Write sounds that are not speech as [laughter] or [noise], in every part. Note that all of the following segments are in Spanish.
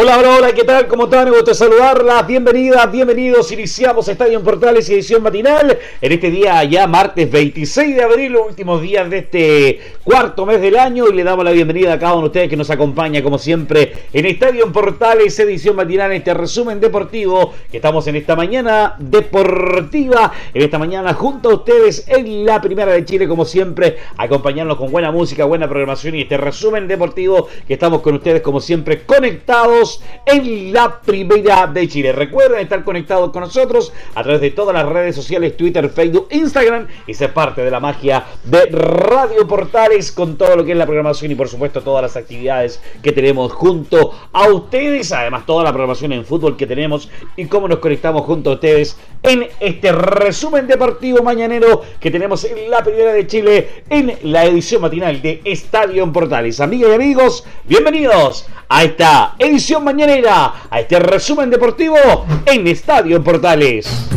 Hola, hola, hola, ¿qué tal? ¿Cómo están? Me gusta saludarlas. Bienvenidas, bienvenidos. Iniciamos Estadio en Portales edición matinal en este día ya martes 26 de abril, los últimos días de este cuarto mes del año y le damos la bienvenida a cada uno de ustedes que nos acompaña como siempre en Estadio en Portales, edición matinal, en este resumen deportivo que estamos en esta mañana deportiva, en esta mañana junto a ustedes en la primera de Chile como siempre, acompañarnos con buena música, buena programación y este resumen deportivo que estamos con ustedes como siempre conectados en la Primera de Chile. Recuerden estar conectados con nosotros a través de todas las redes sociales, Twitter, Facebook, Instagram y ser parte de la magia de Radio Portales con todo lo que es la programación y por supuesto todas las actividades que tenemos junto a ustedes. Además toda la programación en fútbol que tenemos y cómo nos conectamos junto a ustedes en este resumen deportivo mañanero que tenemos en la Primera de Chile en la edición matinal de Estadio Portales. Amigas y amigos, bienvenidos a esta edición mañanera, a este resumen deportivo en Estadio Portales.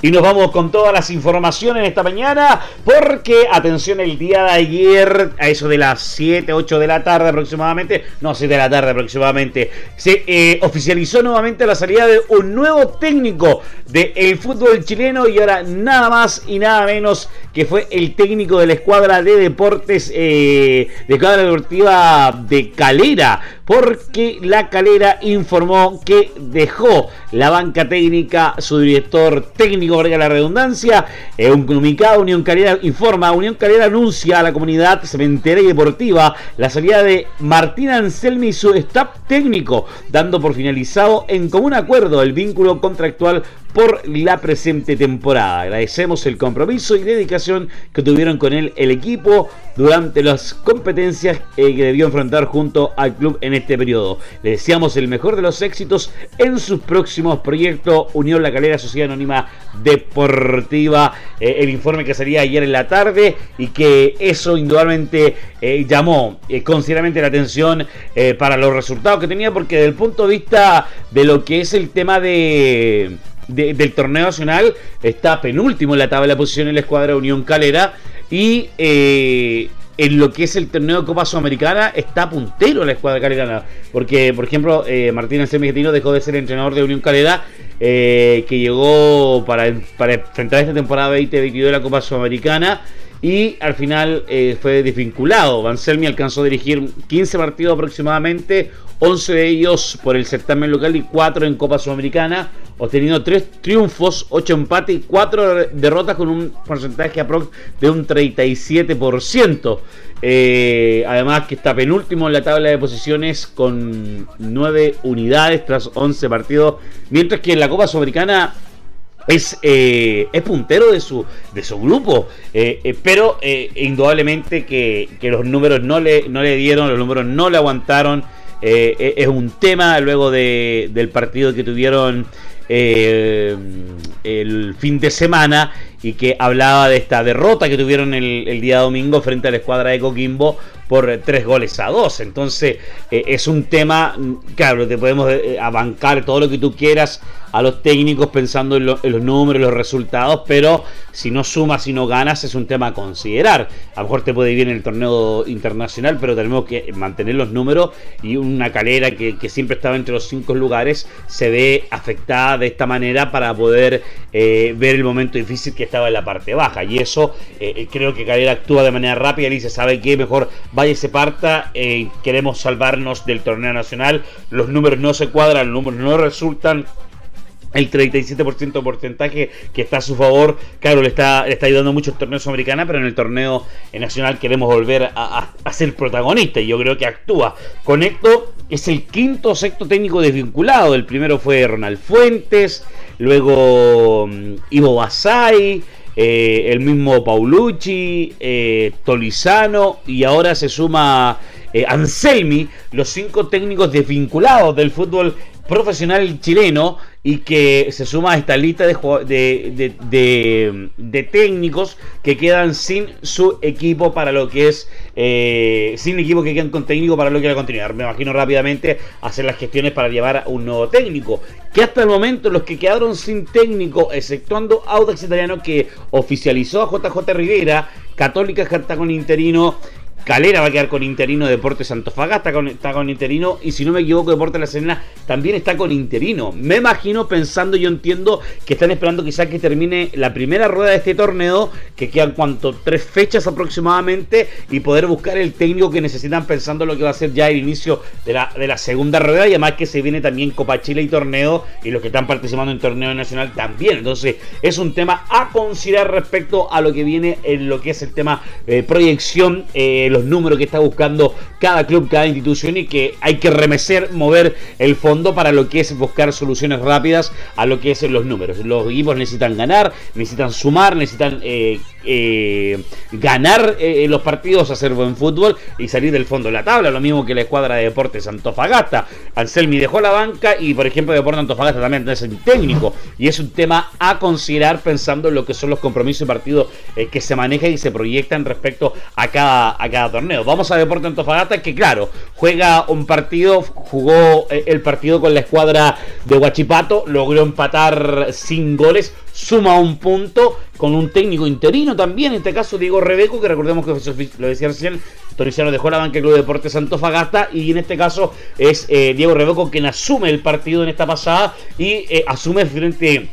Y nos vamos con todas las informaciones esta mañana, porque, atención, el día de ayer, a eso de las 7, 8 de la tarde aproximadamente, no, 7 de la tarde aproximadamente, se eh, oficializó nuevamente la salida de un nuevo técnico del fútbol chileno y ahora nada más y nada menos que fue el técnico de la escuadra de deportes, eh, de escuadra deportiva de Calera, porque la Calera informó que dejó la banca técnica su director técnico, valga la redundancia. En un comunicado, Unión Calera informa, Unión Calera anuncia a la comunidad cementera y deportiva la salida de Martín Anselmi y su staff técnico, dando por finalizado en común acuerdo el vínculo contractual por la presente temporada. Agradecemos el compromiso y dedicación que tuvieron con él el equipo durante las competencias eh, que debió enfrentar junto al club en este periodo. Le deseamos el mejor de los éxitos en sus próximos proyectos. Unión La Calera Sociedad Anónima Deportiva. Eh, el informe que salía ayer en la tarde y que eso indudablemente eh, llamó considerablemente la atención para los resultados que tenía porque desde el punto de vista de lo que es el tema de del torneo nacional está penúltimo en la tabla de posición en la escuadra Unión Calera y eh, en lo que es el torneo de Copa Sudamericana está puntero la escuadra calerana. Porque, por ejemplo, eh, Martín Arcemejitino dejó de ser entrenador de Unión Calera, eh, que llegó para, enfrentar esta temporada 2022 de la Copa Sudamericana y al final eh, fue desvinculado. Van Selmi alcanzó a dirigir 15 partidos aproximadamente, 11 de ellos por el certamen local y 4 en Copa Sudamericana, obteniendo 3 triunfos, 8 empates y 4 derrotas con un porcentaje aprox de un 37%. Eh, además que está penúltimo en la tabla de posiciones con 9 unidades tras 11 partidos, mientras que en la Copa Sudamericana es, eh, puntero de su, de su grupo, eh, eh, pero indudablemente que, los números no le, no le dieron, los números no le aguantaron. Es un tema luego de, del partido que tuvieron el fin de semana y que hablaba de esta derrota que tuvieron el, día domingo frente a la escuadra de Coquimbo por tres goles a dos. Entonces es un tema, claro, te podemos abancar todo lo que tú quieras a los técnicos pensando en, los números, los resultados, pero si no sumas, si no ganas, es un tema a considerar. A lo mejor te puede ir bien en el torneo internacional, pero tenemos que mantener los números y una calera que, siempre estaba entre los cinco lugares se ve afectada de esta manera para poder eh, ver el momento difícil que estaba en la parte baja. Y eso eh, eh, creo que Calera actúa de manera rápida y dice, ¿sabe qué? Mejor vaya y se parta, queremos salvarnos del torneo nacional, los números no se cuadran, los números no resultan el 37% de porcentaje que está a su favor. Claro, le está, está ayudando mucho el torneo sudamericana, pero en el torneo nacional queremos volver a, ser protagonista y yo creo que actúa. Conecto es el quinto sexto técnico desvinculado. El primero fue Ronald Fuentes, luego mm, Ivo Basay. Eh, el mismo Paulucci, eh, Tolizano y ahora se suma eh, Anselmi, los cinco técnicos desvinculados del fútbol profesional chileno y que se suma a esta lista de, de, de, técnicos que quedan sin su equipo para lo que es, eh, sin equipo que quedan con técnico para lo que va a continuar. Me imagino rápidamente hacer las gestiones para llevar a un nuevo técnico. Que hasta el momento los que quedaron sin técnico, exceptuando Audax Italiano que oficializó a JJ Rivera, Católica con interino Calera va a quedar con interino, Deportes Antofagasta está con, interino y si no me equivoco Deportes La Serena también está con interino. Me imagino pensando, yo entiendo que están esperando quizás que termine la primera rueda de este torneo, que quedan cuanto tres fechas aproximadamente y poder buscar el técnico que necesitan pensando lo que va a ser ya el inicio de la, de la segunda rueda y además que se viene también Copa Chile y torneo y los que están participando en torneo nacional también. Entonces es un tema a considerar respecto a lo que viene en lo que es el tema de proyección. Eh, números que está buscando cada club, cada institución y que hay que remecer, mover el fondo para lo que es buscar soluciones rápidas a lo que es los números. Los equipos necesitan ganar, necesitan sumar, necesitan eh, eh, ganar eh, los partidos, hacer buen fútbol y salir del fondo de la tabla. Lo mismo que la escuadra de Deportes Antofagasta. Anselmi dejó la banca y, por ejemplo, Deportes Antofagasta también es el técnico. Y es un tema a considerar pensando en lo que son los compromisos y partidos que se manejan y se proyectan respecto a cada torneo. Vamos a Deportes Antofagasta que, claro, juega un partido, jugó eh, el partido con la escuadra de Huachipato, logró empatar sin goles, suma un punto con un técnico interino también, en este caso Diego Rebeco, que recordemos que lo decía recién, Toriciano dejó la banca del Club Deportes Antofagasta y en este caso es eh, Diego Rebeco quien asume el partido en esta pasada y eh, asume frente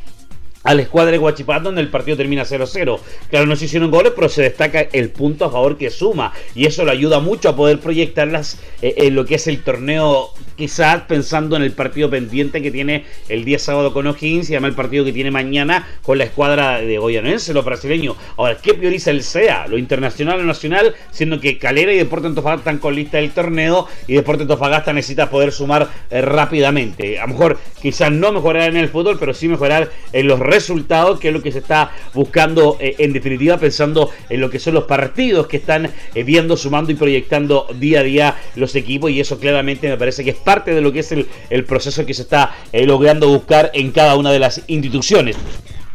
a la escuadra de Guachipato donde el partido termina 0-0. Claro, no se hicieron goles, pero se destaca el punto a favor que suma y eso le ayuda mucho a poder proyectarlas eh, en lo que es el torneo, quizás pensando en el partido pendiente que tiene el día sábado con O'Higgins y además el partido que tiene mañana con la escuadra de Goyanense, lo brasileño. Ahora, ¿qué prioriza el SEA? ¿Lo internacional o nacional? Siendo que Calera y Deporte Antofagasta están con lista del torneo y Deporte Antofagasta necesita poder sumar eh, rápidamente. A lo mejor quizás no mejorar en el fútbol, pero sí mejorar en los resultados, que es lo que se está buscando eh, en definitiva, pensando en lo que son los partidos que están eh, viendo, sumando y proyectando día a día los equipos. Y eso claramente me parece que es parte de lo que es el, proceso que se está eh, logrando buscar en cada una de las instituciones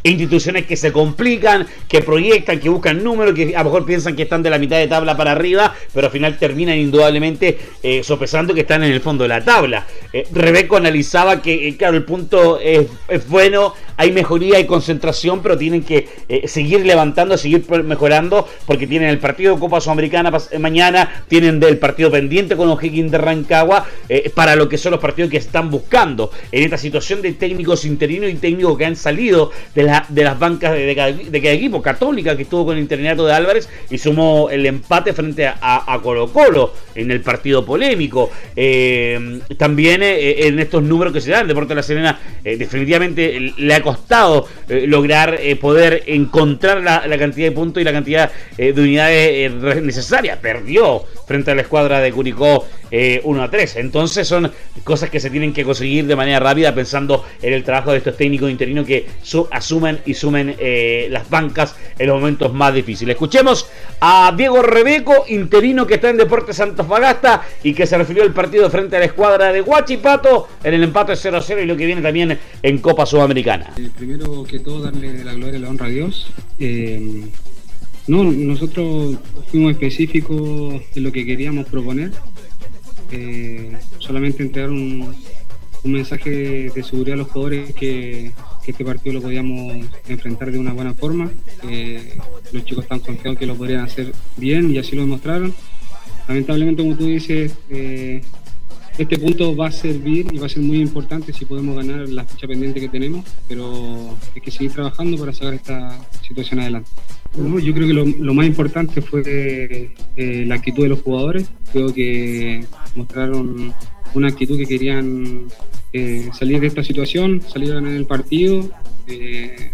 instituciones que se complican, que proyectan, que buscan números, que a lo mejor piensan que están de la mitad de tabla para arriba, pero al final terminan indudablemente sopesando que están en el fondo de la tabla. Rebeco analizaba que, claro, el punto es, bueno, hay mejoría, hay concentración, pero tienen que eh, seguir levantando, seguir mejorando, porque tienen el partido de Copa Sudamericana mañana, tienen el partido pendiente con O'Higgins de Rancagua, para lo que son los partidos que están buscando. En esta situación de técnicos interinos y técnicos que han salido de la de las bancas de, cada, equipo. Católica, que estuvo con el internato de Álvarez y sumó el empate frente a, Colo Colo en el partido polémico. Eh, también eh, en estos números que se dan, Deporte de la Serena eh, definitivamente le ha costado lograr poder encontrar la, cantidad de puntos y la cantidad de unidades necesarias. Perdió frente a la escuadra de Curicó 1 a 3. Entonces son cosas que se tienen que conseguir de manera rápida pensando en el trabajo de estos técnicos interinos que asumen y sumen eh, las bancas en los momentos más difíciles. Escuchemos a Diego Rebeco, interino que está en Deportes Fagasta y que se refirió al partido frente a la escuadra de Huachipato en el empate 0-0 y lo que viene también en Copa Sudamericana. Eh, primero que todo, darle la gloria y la honra a Dios. Eh, no, nosotros fuimos específicos en lo que queríamos proponer. Solamente entregar un, un mensaje de seguridad a los jugadores que, este partido lo podíamos enfrentar de una buena forma. los chicos están confiados que lo podrían hacer bien y así lo demostraron. Lamentablemente, como tú dices, eh, este punto va a servir y va a ser muy importante si podemos ganar la fecha pendiente que tenemos, pero hay que seguir trabajando para sacar esta situación adelante. yo creo que lo, más importante fue eh, la actitud de los jugadores. Creo que mostraron una actitud que querían eh, salir de esta situación, salir a el partido. Eh,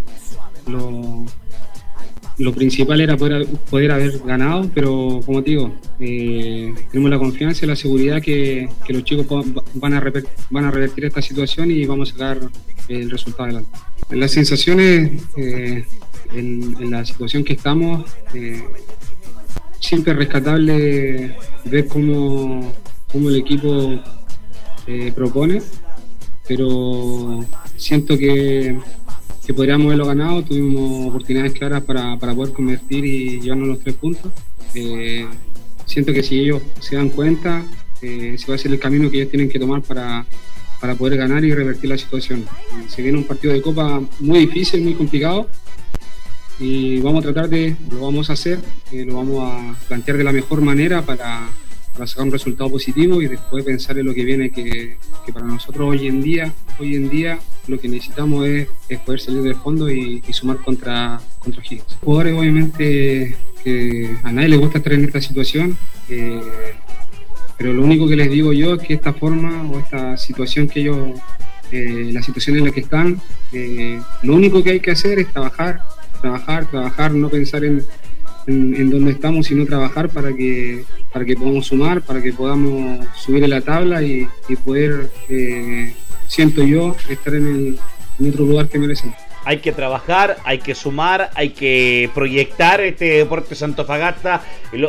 lo, principal era poder, haber ganado, pero como te digo, eh, tenemos la confianza y la seguridad que, los chicos van a, van a revertir esta situación y vamos a sacar el resultado adelante. Las sensaciones en, en, la situación que estamos siempre es rescatable ver cómo, cómo el equipo eh, propone, pero siento que, que, podríamos haberlo ganado, tuvimos oportunidades claras para, para poder convertir y llevarnos los tres puntos. Eh, siento que si ellos se dan cuenta, eh, ese va a ser el camino que ellos tienen que tomar para, para poder ganar y revertir la situación. Se viene un partido de Copa muy difícil, muy complicado, y vamos a tratar de, lo vamos a hacer, eh, lo vamos a plantear de la mejor manera para, para, sacar un resultado positivo y después pensar en lo que viene, que, que para nosotros hoy en día, hoy en día lo que necesitamos es, poder salir del fondo y, y sumar contra, contra Higgins. Jugadores obviamente que a nadie le gusta estar en esta situación, eh, pero lo único que les digo yo es que esta forma o esta situación que ellos, eh, la situación en la que están, eh, lo único que hay que hacer es trabajar, trabajar, trabajar, no pensar en, en, en, dónde estamos, sino trabajar para que, para que podamos sumar, para que podamos subir en la tabla y, poder, eh, siento yo, estar en, el, en otro lugar que merecemos hay que trabajar, hay que sumar, hay que proyectar este deporte Santofagasta.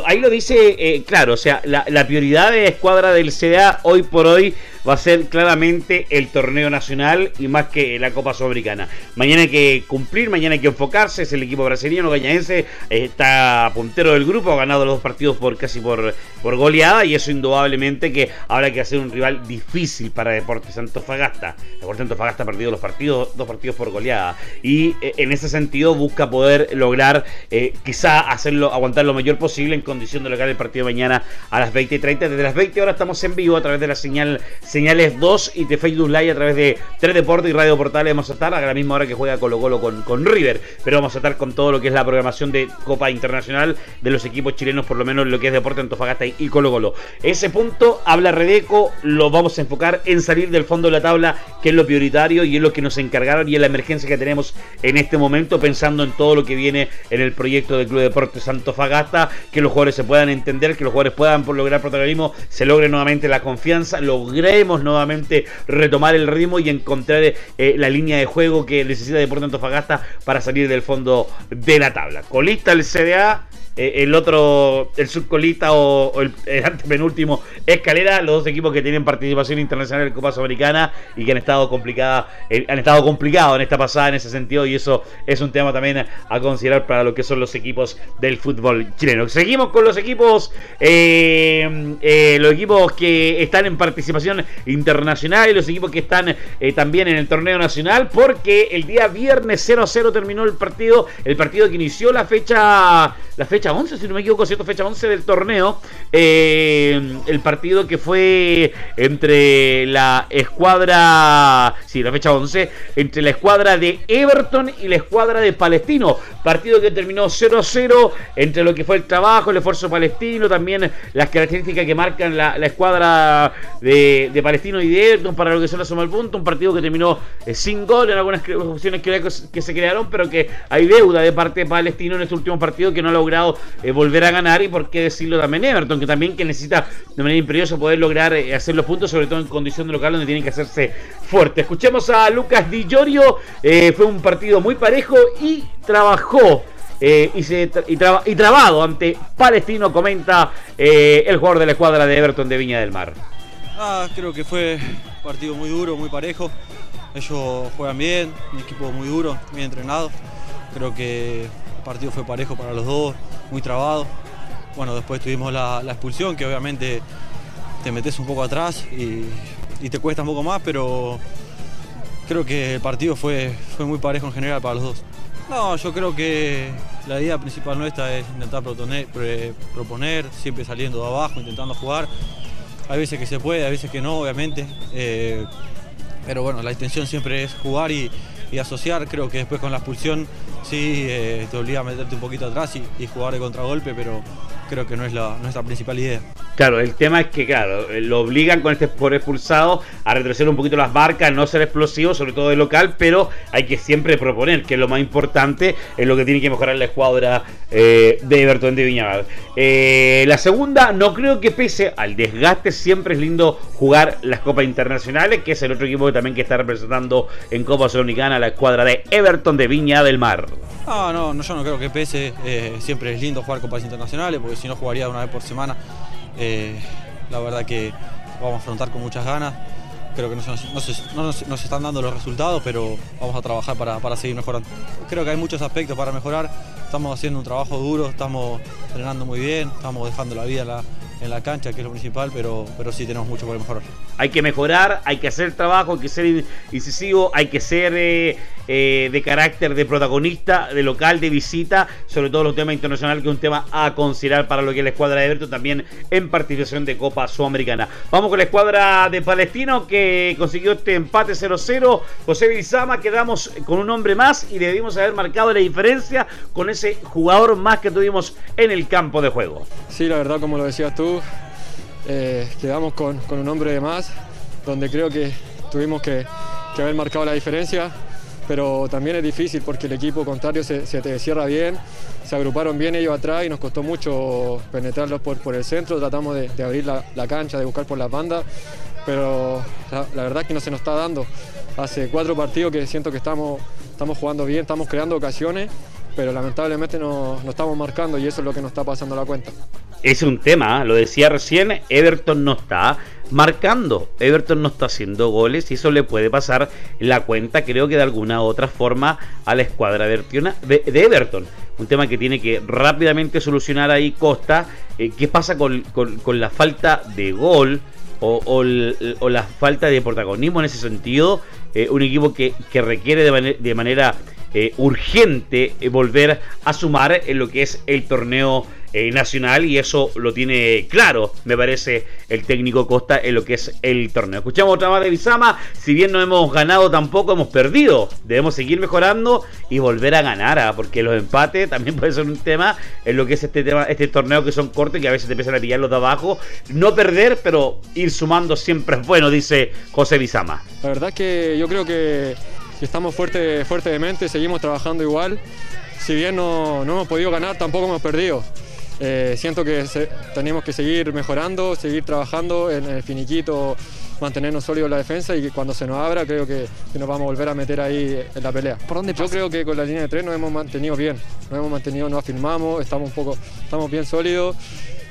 Ahí lo dice, eh, claro, o sea, la, la, prioridad de escuadra del CDA hoy por hoy va a ser claramente el torneo nacional y más que la Copa Sudamericana. Mañana hay que cumplir, mañana hay que enfocarse, es el equipo brasileño, gañaense, está puntero del grupo, ha ganado los dos partidos por casi por, por goleada y eso indudablemente que habrá que hacer un rival difícil para Deportes Antofagasta. Deportes Antofagasta ha perdido los partidos, dos partidos por goleada y eh, en ese sentido busca poder lograr eh, quizá hacerlo, aguantar lo mayor posible en condición de lograr el partido de mañana a las 20.30. Desde las 20 horas estamos en vivo a través de la señal Señales 2 y de Facebook Live a través de 3 Deportes y Radio Portales. Vamos a estar a la misma hora que juega Colo Colo con, con River, pero vamos a estar con todo lo que es la programación de Copa Internacional de los equipos chilenos, por lo menos lo que es Deporte Antofagasta y Colo Colo. Ese punto habla Redeco, lo vamos a enfocar en salir del fondo de la tabla, que es lo prioritario y es lo que nos encargaron y es la emergencia que tenemos en este momento, pensando en todo lo que viene en el proyecto del Club Deportes Antofagasta, que los jugadores se puedan entender, que los jugadores puedan lograr protagonismo, se logre nuevamente la confianza, logremos nuevamente retomar el ritmo y encontrar eh, la línea de juego que necesita Deportes Antofagasta para salir del fondo de la tabla. Colista el CDA, el otro, el subcolista o, el, el, antepenúltimo Escalera, los dos equipos que tienen participación internacional en Copa Sudamericana y que han estado complicadas, eh, han estado complicados en esta pasada en ese sentido y eso es un tema también a considerar para lo que son los equipos del fútbol chileno. Seguimos con los equipos, eh, eh, los equipos que están en participación internacional y los equipos que están eh, también en el torneo nacional porque el día viernes 0-0 terminó el partido, el partido que inició la fecha, la fecha 11, si no me equivoco, ¿cierto? Fecha 11 del torneo. Eh, el partido que fue entre la escuadra, sí, la fecha 11, entre la escuadra de Everton y la escuadra de Palestino. Partido que terminó 0-0 entre lo que fue el trabajo, el esfuerzo palestino, también las características que marcan la, escuadra de, Palestino y de Everton para lo que son la suma al punto. Un partido que terminó eh, sin gol en algunas opciones que, que se crearon, pero que hay deuda de parte de Palestino en este último partido que no ha logrado eh, volver a ganar y por qué decirlo también Everton, que también que necesita de manera imperiosa poder lograr eh, hacer los puntos, sobre todo en condición de local donde tienen que hacerse fuerte. Escuchemos a Lucas Di Giorgio, eh, fue un partido muy parejo y trabajó. Y, se, y, traba, y, trabado ante Palestino, comenta el jugador de la escuadra de Everton de Viña del Mar. Ah, creo que fue un partido muy duro, muy parejo. Ellos juegan bien, un equipo muy duro, bien entrenado. Creo que partido fue parejo para los dos, muy trabado. Bueno, después tuvimos la, expulsión, que obviamente te metes un poco atrás y, te cuesta un poco más, pero creo que el partido fue, fue muy parejo en general para los dos. No, yo creo que la idea principal nuestra es intentar proponer, proponer, siempre saliendo de abajo, intentando jugar. Hay veces que se puede, hay veces que no, obviamente. Eh, pero bueno, la intención siempre es jugar y, y, asociar. Creo que después con la expulsión sí eh, te obliga a meterte un poquito atrás y, y jugar de contragolpe, pero creo que no es la, nuestra principal idea. Claro, el tema es que, claro, lo obligan con este por expulsado a retroceder un poquito las marcas, no ser explosivo, sobre todo de local, pero hay que siempre proponer, que es lo más importante, es lo que tiene que mejorar la escuadra eh, de Everton de Viñagal. Eh, la segunda, no creo que pese al desgaste, siempre es lindo jugar las copas internacionales, que es el otro equipo que también que está representando en Copa Sudamericana la escuadra de Everton de Viña del Mar. Ah, no, no, yo no creo que pese, eh, siempre es lindo jugar copas internacionales, porque si no jugaría una vez por semana. Eh, la verdad que vamos a afrontar con muchas ganas. Creo que no, nos, están dando los resultados, pero vamos a trabajar para, para seguir mejorando. Creo que hay muchos aspectos para mejorar. Estamos haciendo un trabajo duro, estamos entrenando muy bien, estamos dejando la vida la, en la cancha, que es lo principal, pero, pero sí tenemos mucho por mejorar. Hay que mejorar, hay que hacer trabajo, hay que ser incisivo, hay que ser eh, eh, de carácter de protagonista, de local, de visita, sobre todo los temas internacionales, que es un tema a considerar para lo que es la escuadra de Everton, también en participación de Copa Sudamericana. Vamos con la escuadra de Palestino que consiguió este empate 0-0. José Bizama, quedamos con un hombre más y debimos haber marcado la diferencia con ese jugador más que tuvimos en el campo de juego. Sí, la verdad, como lo decías tú, eh, quedamos con, un hombre de más, donde creo que tuvimos que, haber marcado la diferencia, pero también es difícil porque el equipo contrario se, te cierra bien, se agruparon bien ellos atrás y nos costó mucho penetrarlos por, el centro, tratamos de, abrir la, cancha, de buscar por las bandas, pero la, verdad es que no se nos está dando. Hace cuatro partidos que siento que estamos jugando bien, estamos creando ocasiones, pero lamentablemente no, no estamos marcando y eso es lo que nos está pasando la cuenta es un tema, lo decía recién, Everton no está marcando, Everton no está haciendo goles y eso le puede pasar la cuenta, creo que de alguna u otra forma, a la escuadra de, Everton. Un tema que tiene que rápidamente solucionar ahí Costa. Eh, ¿Qué pasa con, la falta de gol? O, la falta de protagonismo en ese sentido. Eh, un equipo que, requiere de, manera eh, urgente volver a sumar en lo que es el torneo eh, nacional y eso lo tiene claro, me parece, el técnico Costa en lo que es el torneo. Escuchamos otra más de Bizama, si bien no hemos ganado tampoco hemos perdido, debemos seguir mejorando y volver a ganar, ¿ah? porque los empates también [laughs] puede ser un tema en lo que es este tema, este torneo que son cortos que a veces te empiezan a pillar los de abajo, no perder, pero ir sumando siempre es bueno, dice José Bizama. La verdad que yo creo que, estamos fuerte, fuerte de mente, seguimos trabajando igual. Si bien no, no hemos podido ganar, tampoco hemos perdido. Eh, siento que tenemos que seguir mejorando, seguir trabajando en el finiquito, mantenernos sólidos en la defensa y que cuando se nos abra creo que, nos vamos a volver a meter ahí en la pelea. ¿Por dónde Yo creo que con la línea de tres nos hemos mantenido bien, nos hemos mantenido, nos afirmamos, estamos un poco, estamos bien sólidos.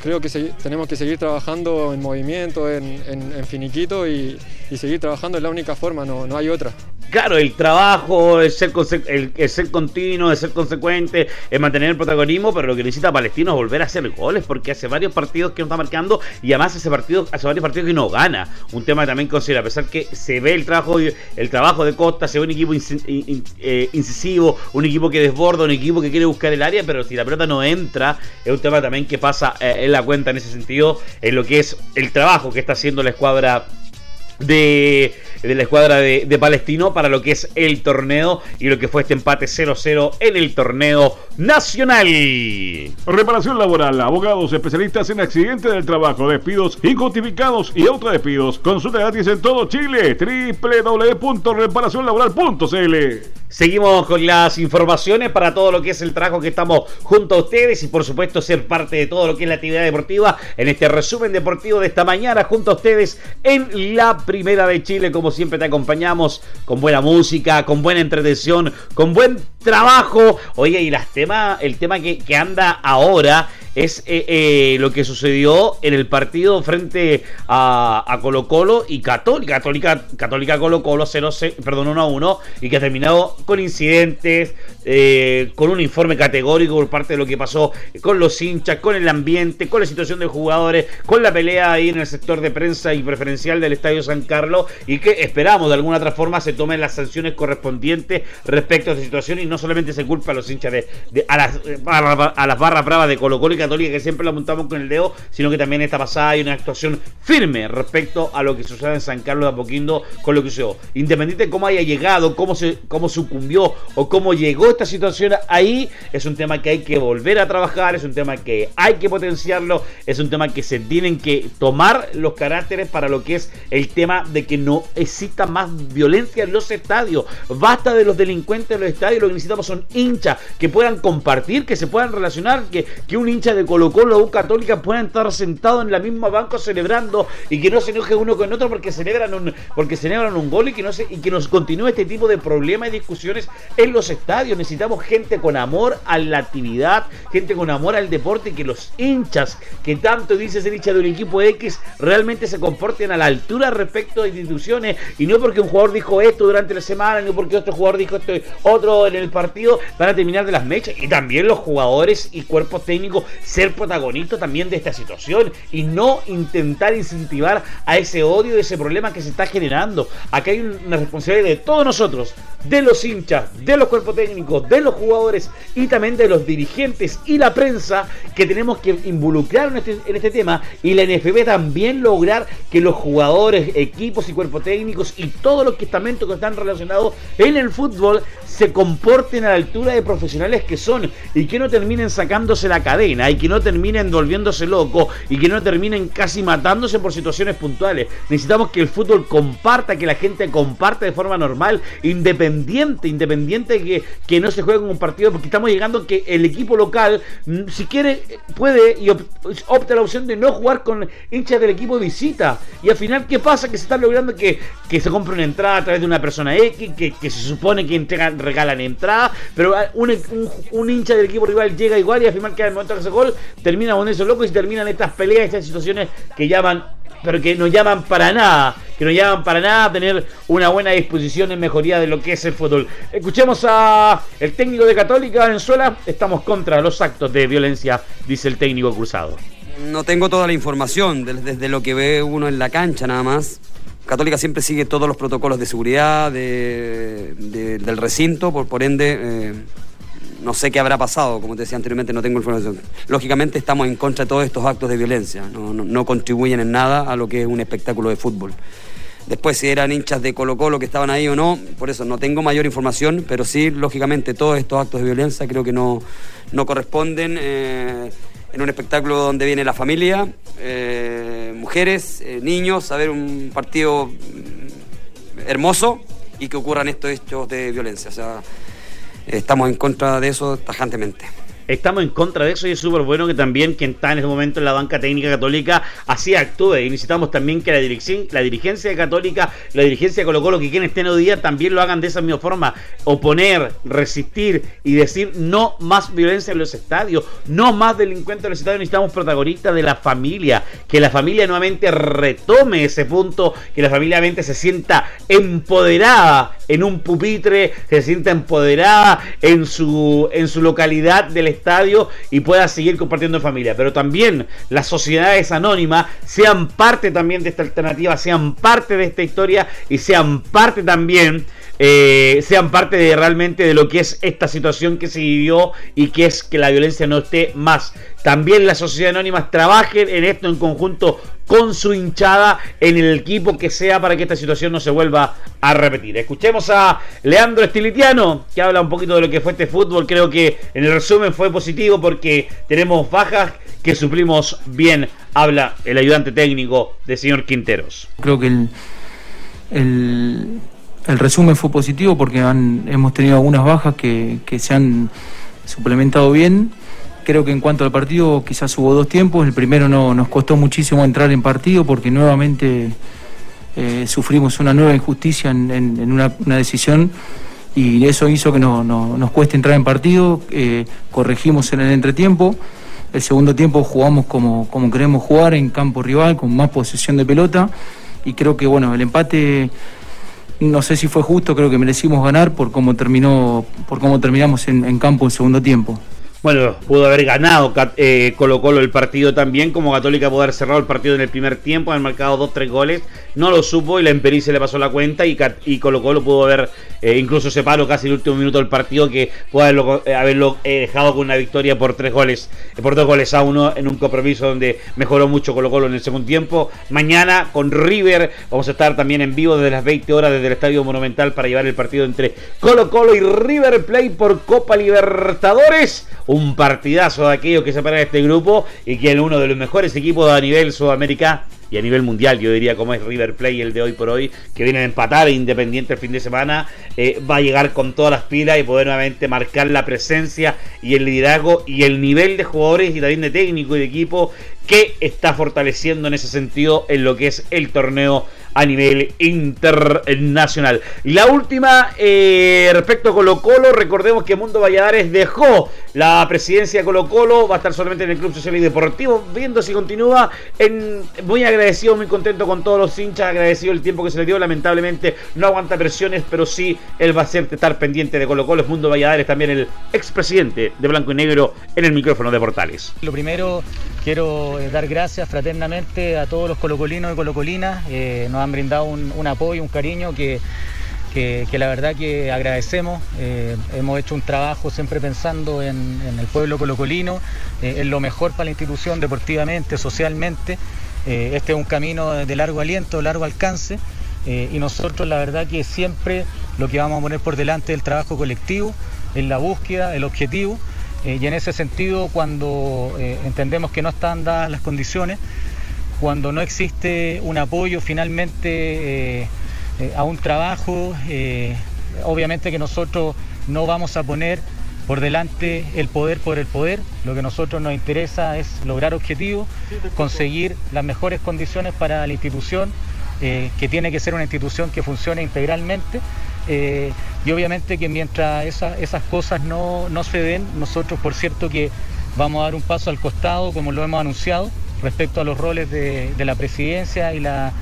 Creo que tenemos que seguir trabajando en movimiento, en, finiquito y, seguir trabajando es la única forma, no, no hay otra. Claro, el trabajo, el ser, el, ser continuo, el ser consecuente, el mantener el protagonismo, pero lo que necesita Palestino es volver a hacer goles, porque hace varios partidos que no está marcando y además hace, partido, hace varios partidos que no gana. Un tema que también considera, a pesar que se ve el trabajo, el trabajo de Costa, se ve un equipo eh, incisivo, un equipo que desborda, un equipo que quiere buscar el área, pero si la pelota no entra, es un tema también que pasa eh, en la cuenta en ese sentido, en lo que es el trabajo que está haciendo la escuadra de, la escuadra de, Palestino para lo que es el torneo y lo que fue este empate 0-0 en el torneo nacional. Reparación laboral, abogados especialistas en accidentes del trabajo, despidos injustificados y autodespidos. Consulta gratis en todo Chile, www.reparacionlaboral.cl. Seguimos con las informaciones para todo lo que es el trabajo que estamos junto a ustedes y por supuesto ser parte de todo lo que es la actividad deportiva en este resumen deportivo de esta mañana junto a ustedes en la Primera de Chile. Como siempre te acompañamos con buena música, con buena entretención, con buen trabajo. Oye, y las temas, el tema que, anda ahora es eh, eh, lo que sucedió en el partido frente a, Colo Colo y Católica. Católica, Colo Colo 0, perdón, 1 a 1 y que ha terminado con incidentes, eh, con un informe categórico por parte de lo que pasó con los hinchas, con el ambiente, con la situación de jugadores, con la pelea ahí en el sector de prensa y preferencial del Estadio San Carlos y que esperamos de alguna otra forma se tomen las sanciones correspondientes respecto a esta situación y no solamente se culpa a los hinchas de, a, las, a las barras bravas de Colo Colo y que siempre la montamos con el dedo, sino que también esta pasada hay una actuación firme respecto a lo que sucede en San Carlos de Apoquindo con lo que sucedió. Independiente de cómo haya llegado, cómo, se, cómo sucumbió o cómo llegó esta situación ahí, es un tema que hay que volver a trabajar, es un tema que hay que potenciarlo, es un tema que se tienen que tomar los caracteres para lo que es el tema de que no exista más violencia en los estadios. Basta de los delincuentes en los estadios, lo que necesitamos son hinchas que puedan compartir, que se puedan relacionar, que, que un hincha de Colo Colo o Católica puedan estar sentados en la misma banco celebrando y que no se enoje uno con otro porque celebran un, porque celebran un gol y que no se, y que nos continúe este tipo de problemas y discusiones en los estadios. Necesitamos gente con amor a la actividad, gente con amor al deporte, que los hinchas que tanto dice ser hincha de un equipo X realmente se comporten a la altura respecto de instituciones y no porque un jugador dijo esto durante la semana, ni porque otro jugador dijo esto otro en el partido, van a terminar de las mechas. Y también los jugadores y cuerpos técnicos ser protagonistas también de esta situación y no intentar incentivar a ese odio, ese problema que se está generando. Aquí hay una responsabilidad de todos nosotros, de los hinchas, de los cuerpos técnicos, de los jugadores y también de los dirigentes y la prensa que tenemos que involucrar en este, este tema. Y la NFB también lograr que los jugadores, equipos y cuerpos técnicos y todos los estamentos que están relacionados en el fútbol se comporten a la altura de profesionales que son y que no terminen sacándose la cadena y que no terminen volviéndose locos y que no terminen casi matándose por situaciones puntuales. Necesitamos que el fútbol comparta, que la gente comparte de forma normal, independiente, independiente que, que no se juegue con un partido, porque estamos llegando que el equipo local, mm, si quiere, puede y opta la opción de no jugar con hinchas del equipo de visita. Y al final, ¿qué pasa? Que se está logrando que, que se compre una entrada a través de una persona X, que, que se supone que entregan regalan entrada, pero un, hincha del equipo rival llega igual y al final que al momento que hace gol termina con eso loco y terminan estas peleas, estas situaciones que llaman pero que no llaman para nada, que no llaman para nada a tener una buena disposición en mejoría de lo que es el fútbol. Escuchemos a el técnico de Católica Venezuela, estamos contra los actos de violencia, dice el técnico cruzado. No tengo toda la información, desde lo que ve uno en la cancha nada más. Católica siempre sigue todos los protocolos de seguridad del recinto, por, por ende, eh, no sé qué habrá pasado, como te decía anteriormente, no tengo información. Lógicamente estamos en contra de todos estos actos de violencia, no, contribuyen en nada a lo que es un espectáculo de fútbol. Después si eran hinchas de Colo Colo que estaban ahí o no, por eso no tengo mayor información, pero sí, lógicamente, todos estos actos de violencia creo que no, no corresponden. Eh, en un espectáculo donde viene la familia, eh, mujeres, eh, niños, a ver un partido mm, hermoso y que ocurran estos hechos de violencia. O sea, estamos en contra de eso tajantemente. Estamos en contra de eso y es súper bueno que también quien está en ese momento en la banca técnica católica así actúe. Y necesitamos también que la, dirección, la dirigencia Católica, la dirigencia de Colo Colo, que quienes estén hoy día también lo hagan de esa misma forma. Oponer, resistir y decir no más violencia en los estadios, no más delincuentes en los estadios. Necesitamos protagonistas de la familia, que la familia nuevamente retome ese punto, que la familia nuevamente se sienta empoderada en un pupitre, se sienta empoderada en su, en su localidad del estadio y pueda seguir compartiendo en familia. Pero también las sociedades anónimas sean parte también de esta alternativa, sean parte de esta historia y sean parte también eh, sean parte de realmente de lo que es esta situación que se vivió y que es que la violencia no esté más. También las sociedades anónimas trabajen en esto en conjunto con su hinchada en el equipo que sea para que esta situación no se vuelva a repetir. Escuchemos a Leandro Estilitiano que habla un poquito de lo que fue este fútbol. Creo que en el resumen fue positivo porque tenemos bajas que suplimos bien. Habla el ayudante técnico de señor Quinteros. Creo que el, el el resumen fue positivo porque hemos tenido algunas bajas que, se han suplementado bien. Creo que en cuanto al partido quizás hubo dos tiempos. El primero no, nos costó muchísimo entrar en partido porque nuevamente eh, sufrimos una nueva injusticia en, una, decisión y eso hizo que no, nos cueste entrar en partido. Eh, corregimos en el entretiempo. El segundo tiempo jugamos como, como queremos jugar en campo rival, con más posesión de pelota. Y creo que bueno, el empate no sé si fue justo, creo que merecimos ganar por cómo terminó, por cómo terminamos en, en campo el segundo tiempo. Bueno, pudo haber ganado eh, Colo Colo el partido también, como Católica pudo haber cerrado el partido en el primer tiempo, haber marcado dos, tres goles, no lo supo y la Emperice le pasó la cuenta y, y Colo Colo pudo haber eh, incluso separado casi el último minuto del partido que pudo haberlo, eh, haberlo dejado con una victoria por tres goles, por dos goles a uno en un compromiso donde mejoró mucho Colo Colo en el segundo tiempo. Mañana con River vamos a estar también en vivo desde las 20 horas desde el Estadio Monumental para llevar el partido entre Colo Colo y River Play por Copa Libertadores un partidazo de aquellos que separan este grupo y que es uno de los mejores equipos a nivel Sudamérica y a nivel mundial, yo diría como es River Play el de hoy por hoy, que viene a empatar Independiente el fin de semana, eh, va a llegar con todas las pilas y poder nuevamente marcar la presencia y el liderazgo y el nivel de jugadores y también de técnico y de equipo que está fortaleciendo en ese sentido en lo que es el torneo a nivel internacional. La última, eh, respecto a Colo Colo, recordemos que Mundo Valladares dejó la presidencia de Colo Colo, va a estar solamente en el Club Social y Deportivo, viendo si continúa. Muy agradecido, muy contento con todos los hinchas, agradecido el tiempo que se le dio, lamentablemente no aguanta presiones, pero sí él va a ser estar pendiente de Colo Colo, es Mundo Valladares, también el expresidente de Blanco y Negro en el micrófono de Portales. Lo primero, quiero eh, dar gracias fraternamente a todos los colocolinos y colocolinas, eh, nos han brindado un, apoyo, un cariño que, que, la verdad que agradecemos. Eh, hemos hecho un trabajo siempre pensando en, el pueblo colocolino, en lo mejor para la institución deportivamente, socialmente. este es un camino de largo aliento, largo alcance. y nosotros la verdad que siempre lo que vamos a poner por delante es el trabajo colectivo, en la búsqueda, el objetivo. Y en ese sentido, cuando entendemos que no están dadas las condiciones, cuando no existe un apoyo finalmente eh, eh, a un trabajo, eh, obviamente que nosotros no vamos a poner por delante el poder por el poder, lo que a nosotros nos interesa es lograr objetivos, conseguir las mejores condiciones para la institución, que tiene que ser una institución que funcione integralmente. Y obviamente que mientras esas cosas no, no se den, nosotros por cierto que vamos a dar un paso al costado como lo hemos anunciado, respecto a los roles de, la presidencia y la,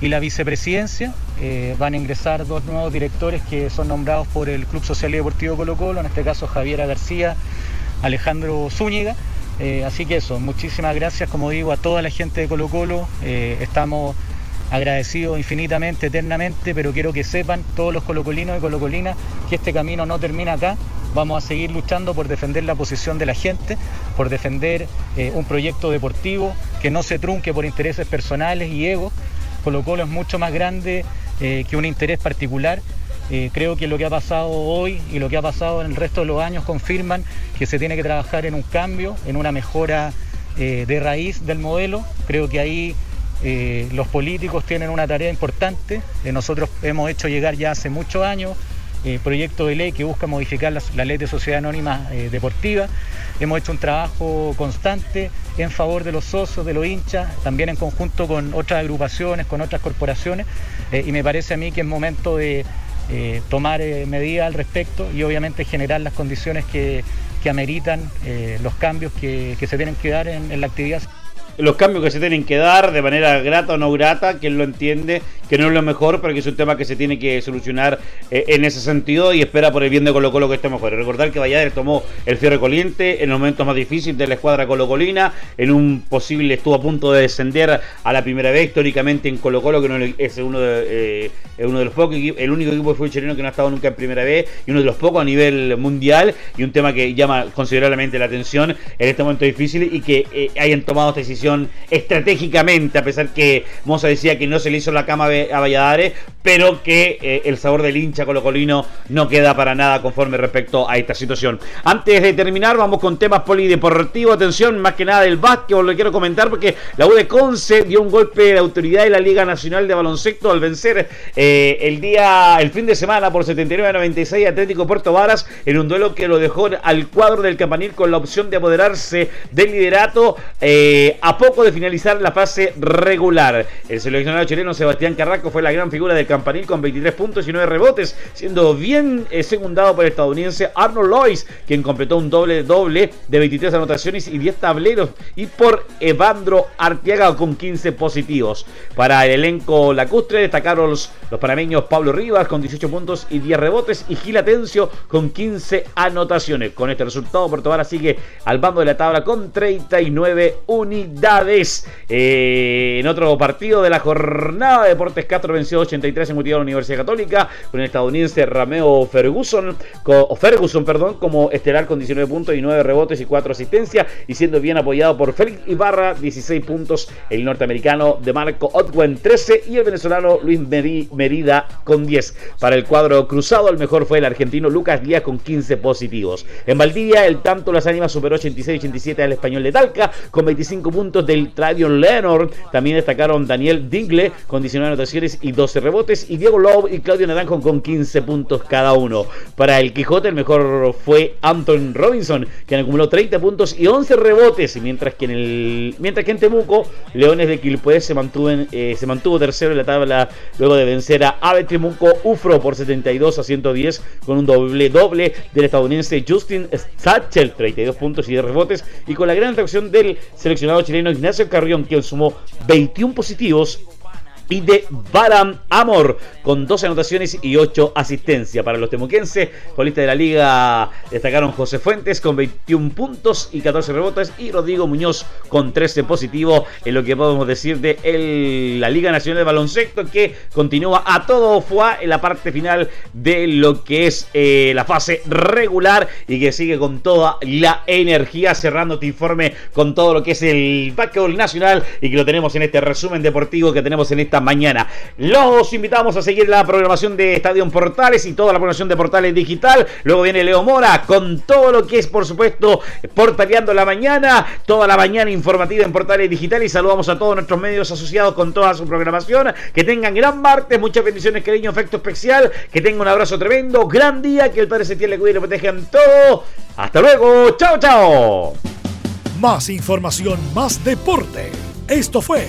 y la vicepresidencia. Eh, van a ingresar dos nuevos directores que son nombrados por el Club Social y Deportivo Colo Colo, en este caso Javiera García, Alejandro Zúñiga. Eh, así que eso, muchísimas gracias, como digo, a toda la gente de Colo Colo. Eh, estamos agradecidos infinitamente, eternamente, pero quiero que sepan todos los colocolinos y colocolinas que este camino no termina acá, Vamos a seguir luchando por defender la posición de la gente, por defender eh, un proyecto deportivo que no se trunque por intereses personales y egos. Colo Colo es mucho más grande eh, que un interés particular. Eh, creo que lo que ha pasado hoy y lo que ha pasado en el resto de los años confirman que se tiene que trabajar en un cambio, en una mejora de raíz del modelo. Creo que ahí los políticos tienen una tarea importante. nosotros hemos hecho llegar ya hace muchos años eh, proyecto de ley que busca modificar la, ley de sociedad anónima eh, deportiva. Hemos hecho un trabajo constante en favor de los socios, de los hinchas, también en conjunto con otras agrupaciones, con otras corporaciones, eh, y me parece a mí que es momento de tomar medidas al respecto y obviamente generar las condiciones que, ameritan los cambios que, se tienen que dar en la actividad los cambios que se tienen que dar de manera grata o no grata, que lo entiende, que no es lo mejor, pero que es un tema que se tiene que solucionar eh, en ese sentido y espera por el bien de Colo Colo que esté mejor. Recordar que Valladares tomó el cierre coliente en el momento más difícil de la escuadra colocolina, en un posible estuvo a punto de descender a la primera vez históricamente en Colo Colo, que es uno de, eh, uno de los pocos, el único equipo de fútbol chileno que no ha estado nunca en primera vez y uno de los pocos a nivel mundial y un tema que llama considerablemente la atención en este momento difícil y que eh, hayan tomado esta decisión estratégicamente, a pesar que Moza decía que no se le hizo la cama a Valladares, pero que eh, el sabor del hincha colocolino no queda para nada conforme respecto a esta situación. Antes de terminar, vamos con temas polideportivos. Atención, más que nada del básquetbol, lo quiero comentar porque la U de Conce dio un golpe de autoridad en la Liga Nacional de Baloncesto al vencer eh, el día, el fin de semana por 79-96 Atlético Puerto Varas en un duelo que lo dejó al cuadro del campanil con la opción de apoderarse del liderato eh, a poco de finalizar la fase regular. El seleccionado chileno Sebastián Carrasco fue la gran figura del campanil con 23 puntos y 9 rebotes, siendo bien eh, secundado por el estadounidense Arnold Lois, quien completó un doble doble de 23 anotaciones y 10 tableros, y por Evandro Arteaga con 15 positivos. Para el elenco lacustre destacaron los, los panameños Pablo Rivas con 18 puntos y 10 rebotes y Gil Atencio con 15 anotaciones. Con este resultado, Puerto Vara sigue al bando de la tabla con 39 unidades. Eh, en otro partido de la jornada, Deportes Castro venció 83 en motivo de la Universidad Católica con el estadounidense Rameo Ferguson, o Ferguson perdón, como estelar con 19 puntos y 9 rebotes y 4 asistencias y siendo bien apoyado por Félix Ibarra, 16 puntos, el norteamericano de Marco Otwen 13 y el venezolano Luis Merida con 10. Para el cuadro cruzado, el mejor fue el argentino Lucas Díaz con 15 positivos. En Valdivia, el tanto Las Ánimas superó 86-87 al español de Talca con 25 puntos del Travion Leonard. También destacaron Daniel Dingle con 19 y 12 rebotes. Y Diego Lowe y Claudio Naranjo con 15 puntos cada uno. Para el Quijote, el mejor fue Anton Robinson, que acumuló 30 puntos y 11 rebotes. Mientras que en el mientras que en Temuco, Leones de Quilpué se eh, se mantuvo tercero en la tabla luego de vencer a Ave Temuco Ufro por 72 a 110 con un doble doble del estadounidense Justin Satchel, 32 puntos y 10 rebotes. Y con la gran atracción del seleccionado chileno Ignacio Carrión, que sumó 21 positivos y de Baram Amor con 12 anotaciones y 8 asistencias para los temuquenses. lista de la liga destacaron José Fuentes con 21 puntos y 14 rebotes y Rodrigo Muñoz con 13 positivos en lo que podemos decir de la Liga Nacional de Baloncesto que continúa a todo fue en la parte final de lo que es eh, la fase regular y que sigue con toda la energía cerrando este informe con todo lo que es el básquetbol nacional y que lo tenemos en este resumen deportivo que tenemos en mañana. Los invitamos a seguir la programación de Estadio Portales y toda la programación de Portales Digital. Luego viene Leo Mora con todo lo que es, por supuesto, Portaleando la mañana, toda la mañana informativa en Portales Digital y saludamos a todos nuestros medios asociados con toda su programación. Que tengan gran martes, muchas bendiciones, cariño, efecto especial. Que tengan un abrazo tremendo, gran día, que el Padre se le cuide y le proteja todo. Hasta luego, chao, chao. Más información, más deporte. Esto fue